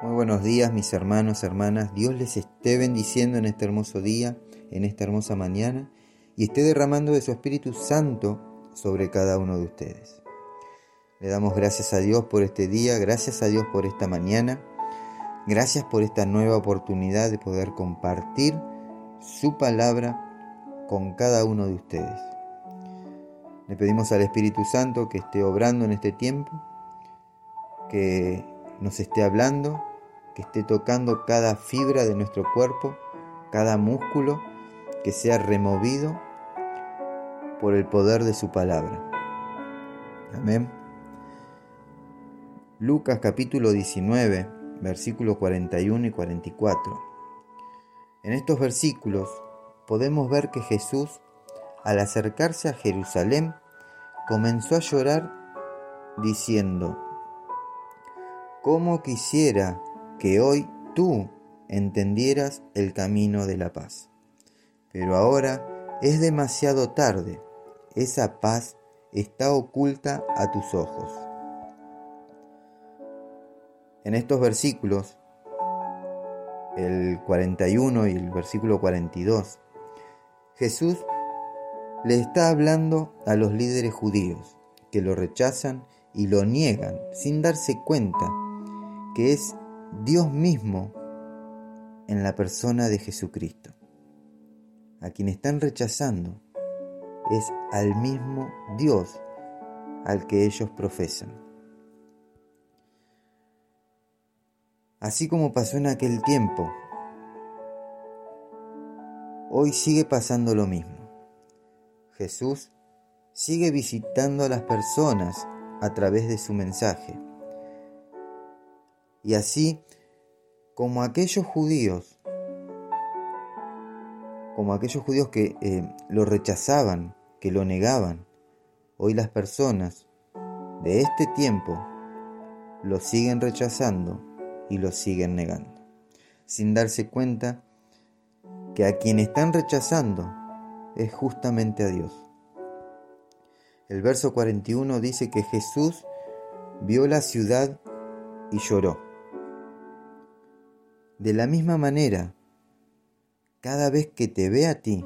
Muy buenos días mis hermanos, hermanas. Dios les esté bendiciendo en este hermoso día, en esta hermosa mañana, y esté derramando de su Espíritu Santo sobre cada uno de ustedes. Le damos gracias a Dios por este día, gracias a Dios por esta mañana, gracias por esta nueva oportunidad de poder compartir su palabra con cada uno de ustedes. Le pedimos al Espíritu Santo que esté obrando en este tiempo, que nos esté hablando, que esté tocando cada fibra de nuestro cuerpo, cada músculo, que sea removido por el poder de su palabra. Amén. Lucas capítulo 19, versículos 41 y 44. En estos versículos podemos ver que Jesús al acercarse a Jerusalén, comenzó a llorar diciendo, ¿Cómo quisiera que hoy tú entendieras el camino de la paz? Pero ahora es demasiado tarde, esa paz está oculta a tus ojos. En estos versículos, el 41 y el versículo 42, Jesús le está hablando a los líderes judíos que lo rechazan y lo niegan sin darse cuenta que es Dios mismo en la persona de Jesucristo. A quien están rechazando es al mismo Dios al que ellos profesan. Así como pasó en aquel tiempo, hoy sigue pasando lo mismo. Jesús sigue visitando a las personas a través de su mensaje. Y así como aquellos judíos, como aquellos judíos que eh, lo rechazaban, que lo negaban, hoy las personas de este tiempo lo siguen rechazando y lo siguen negando, sin darse cuenta que a quien están rechazando es justamente a Dios. El verso 41 dice que Jesús vio la ciudad y lloró. De la misma manera, cada vez que te ve a ti,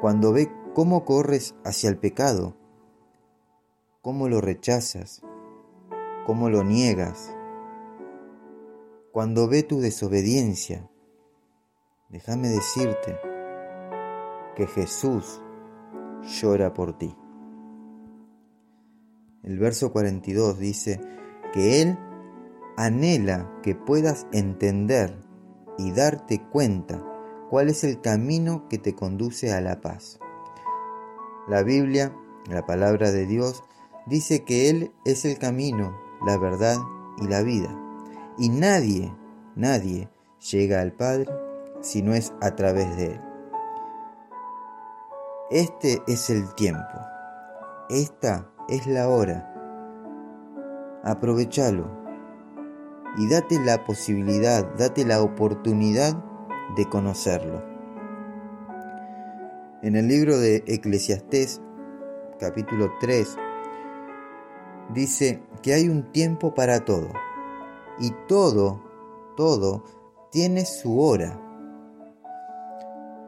cuando ve cómo corres hacia el pecado, cómo lo rechazas, cómo lo niegas, cuando ve tu desobediencia, déjame decirte que Jesús llora por ti. El verso 42 dice que Él anhela que puedas entender y darte cuenta cuál es el camino que te conduce a la paz. La Biblia, la palabra de Dios, dice que Él es el camino, la verdad y la vida. Y nadie, nadie llega al Padre si no es a través de Él. Este es el tiempo. Esta es la hora. Aprovechalo y date la posibilidad, date la oportunidad de conocerlo. En el libro de Eclesiastés, capítulo 3, dice que hay un tiempo para todo y todo, todo tiene su hora.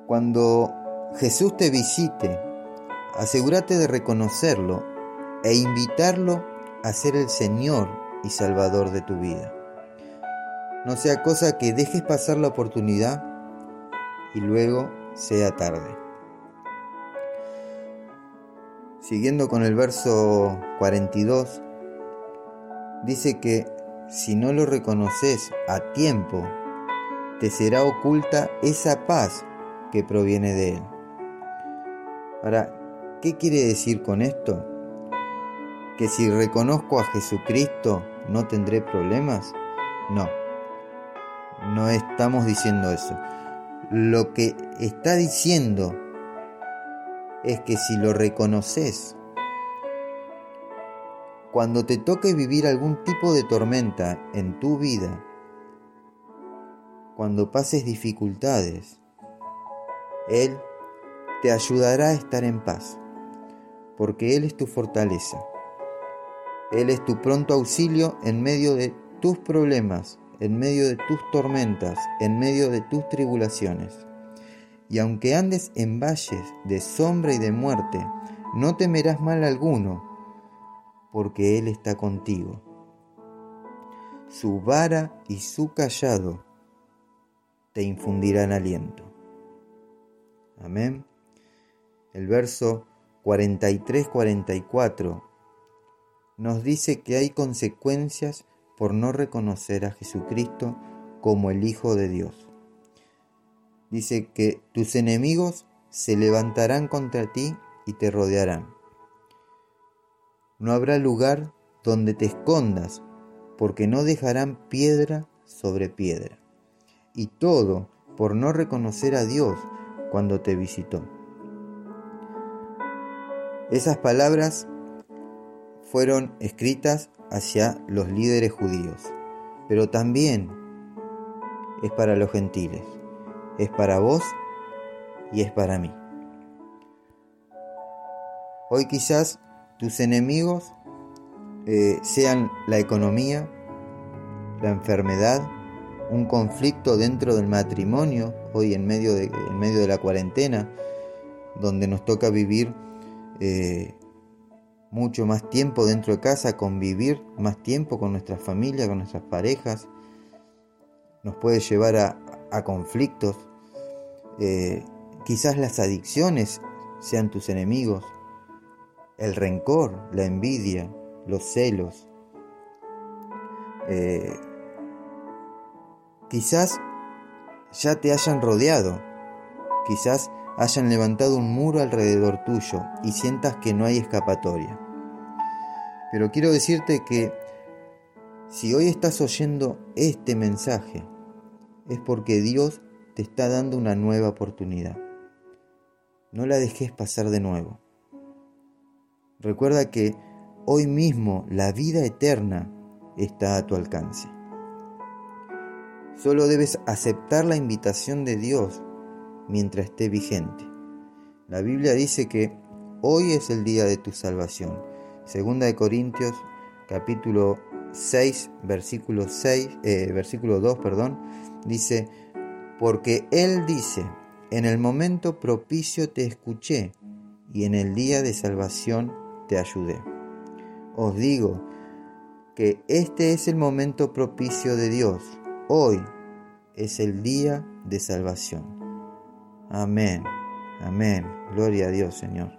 Cuando Jesús te visite, asegúrate de reconocerlo e invitarlo a ser el Señor y Salvador de tu vida. No sea cosa que dejes pasar la oportunidad y luego sea tarde. Siguiendo con el verso 42, dice que si no lo reconoces a tiempo, te será oculta esa paz que proviene de Él. Ahora, ¿qué quiere decir con esto? ¿Que si reconozco a Jesucristo no tendré problemas? No, no estamos diciendo eso. Lo que está diciendo es que si lo reconoces, cuando te toque vivir algún tipo de tormenta en tu vida, cuando pases dificultades, Él te ayudará a estar en paz, porque Él es tu fortaleza. Él es tu pronto auxilio en medio de tus problemas, en medio de tus tormentas, en medio de tus tribulaciones. Y aunque andes en valles de sombra y de muerte, no temerás mal alguno, porque Él está contigo. Su vara y su callado te infundirán aliento. Amén. El verso 43-44 nos dice que hay consecuencias por no reconocer a Jesucristo como el Hijo de Dios. Dice que tus enemigos se levantarán contra ti y te rodearán. No habrá lugar donde te escondas, porque no dejarán piedra sobre piedra. Y todo por no reconocer a Dios cuando te visitó. Esas palabras fueron escritas hacia los líderes judíos, pero también es para los gentiles, es para vos y es para mí. Hoy quizás tus enemigos eh, sean la economía, la enfermedad, un conflicto dentro del matrimonio, hoy en medio de, en medio de la cuarentena, donde nos toca vivir eh, mucho más tiempo dentro de casa, convivir más tiempo con nuestra familia, con nuestras parejas, nos puede llevar a, conflictos. Eh, quizás las adicciones sean tus enemigos, el rencor, la envidia, los celos. Eh, quizás ya te hayan rodeado, quizás hayan levantado un muro alrededor tuyo y sientas que no hay escapatoria. Pero quiero decirte que si hoy estás oyendo este mensaje, es porque Dios te está dando una nueva oportunidad. No la dejes pasar de nuevo. Recuerda que hoy mismo la vida eterna está a tu alcance. Solo debes aceptar la invitación de Dios mientras esté vigente. La Biblia dice que hoy es el día de tu salvación. Segunda de Corintios capítulo 6 versículo 6 eh, versículo 2, perdón, dice, porque él dice, en el momento propicio te escuché y en el día de salvación te ayudé. Os digo que este es el momento propicio de Dios. Hoy es el día de salvación. Amén, amén. Gloria a Dios, Señor.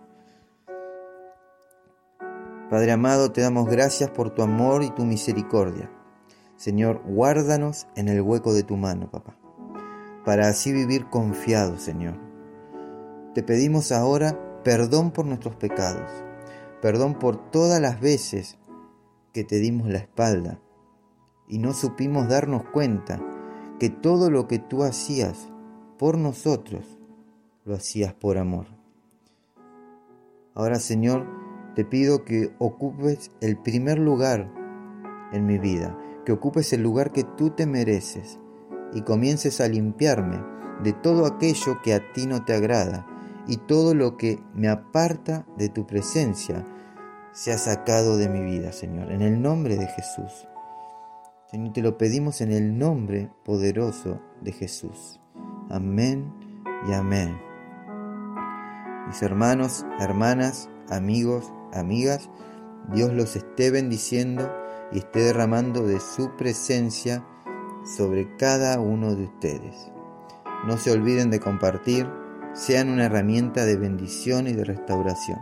Padre amado, te damos gracias por tu amor y tu misericordia. Señor, guárdanos en el hueco de tu mano, papá, para así vivir confiados, Señor. Te pedimos ahora perdón por nuestros pecados, perdón por todas las veces que te dimos la espalda y no supimos darnos cuenta que todo lo que tú hacías por nosotros lo hacías por amor. Ahora, Señor, te pido que ocupes el primer lugar en mi vida, que ocupes el lugar que tú te mereces y comiences a limpiarme de todo aquello que a ti no te agrada y todo lo que me aparta de tu presencia sea sacado de mi vida, Señor, en el nombre de Jesús. Señor, te lo pedimos en el nombre poderoso de Jesús. Amén y amén. Mis hermanos, hermanas, amigos, amigas, Dios los esté bendiciendo y esté derramando de su presencia sobre cada uno de ustedes. No se olviden de compartir, sean una herramienta de bendición y de restauración.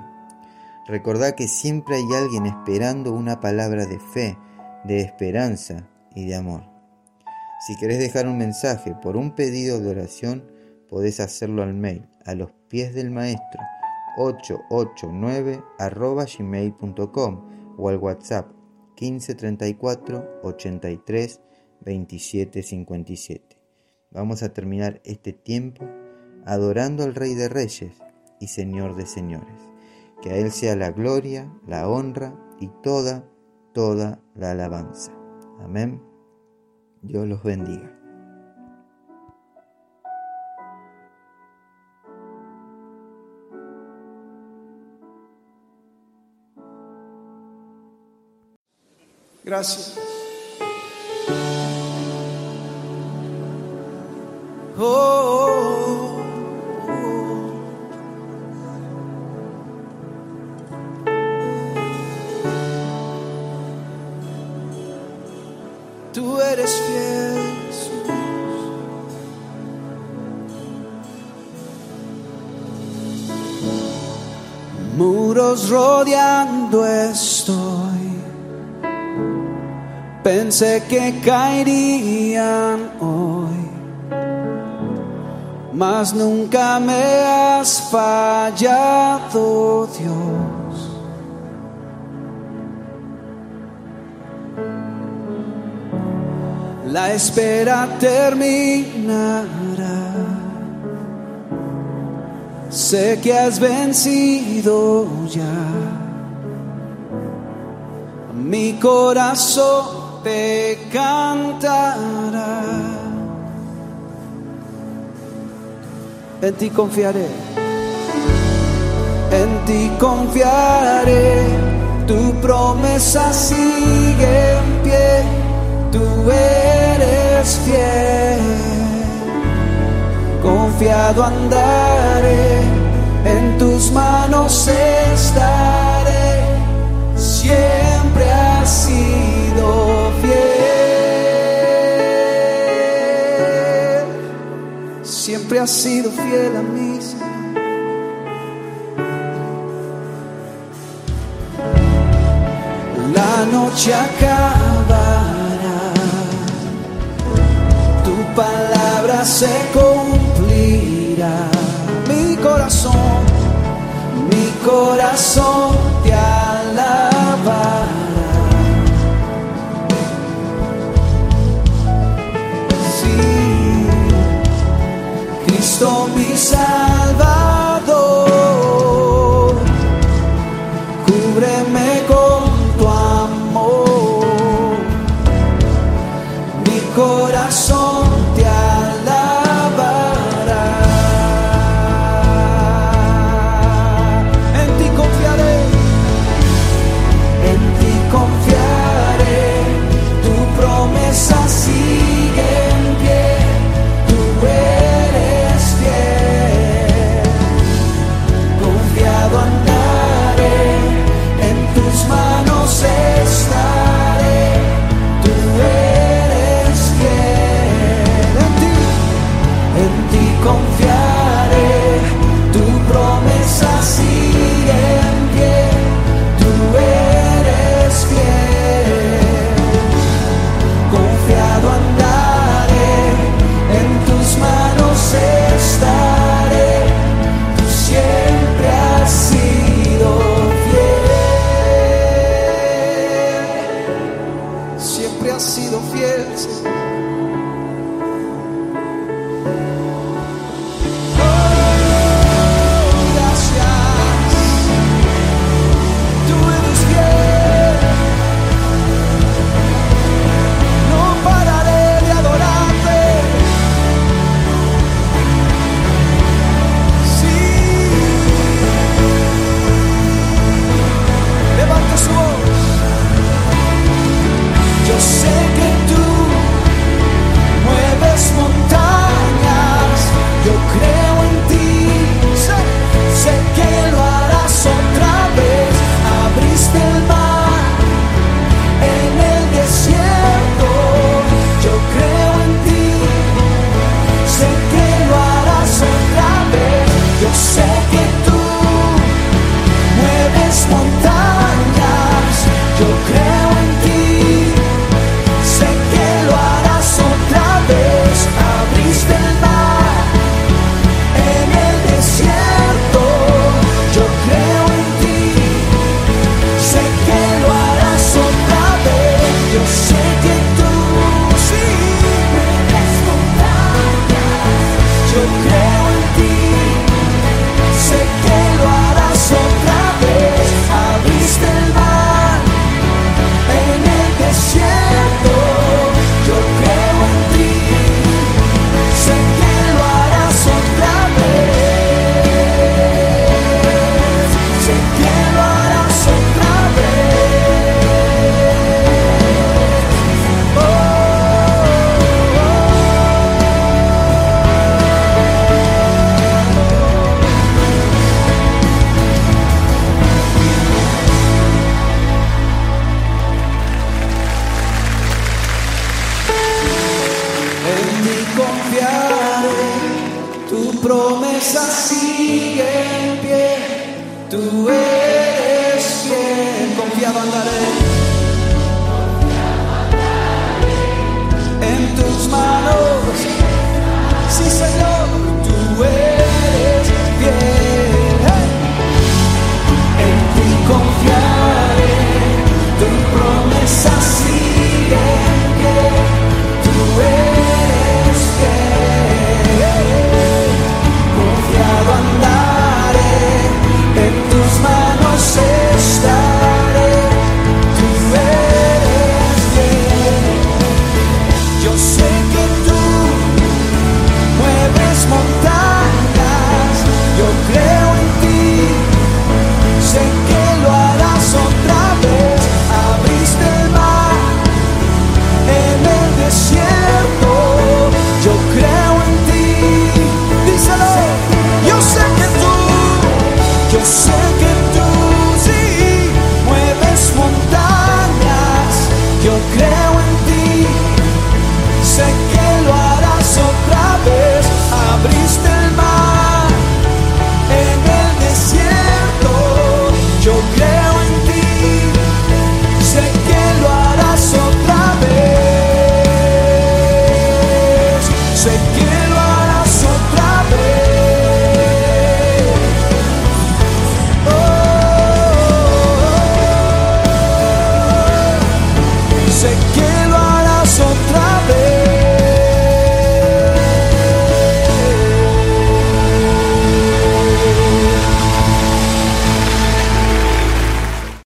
Recordad que siempre hay alguien esperando una palabra de fe, de esperanza y de amor. Si querés dejar un mensaje por un pedido de oración, podés hacerlo al mail a los pies del maestro 889 arroba gmail.com o al WhatsApp 1534 83 27 57. Vamos a terminar este tiempo adorando al Rey de Reyes y Señor de Señores. Que a Él sea la gloria, la honra y toda, toda la alabanza. Amén. Dios los bendiga. Gracias. Oh, oh, oh. Tú eres fiel, Jesús. Muros rodeando esto Pensé que caerían hoy, mas nunca me has fallado, Dios. La espera terminará. Sé que has vencido ya. Mi corazón te cantará. En ti confiaré. En ti confiaré. Tu promesa sigue en pie. Tú eres fiel. Confiado andaré. En tus manos estaré. Siempre has sido fiel a mí. La noche acabará. Tu palabra se cumplirá. Mi corazón, mi corazón te alabará. inside.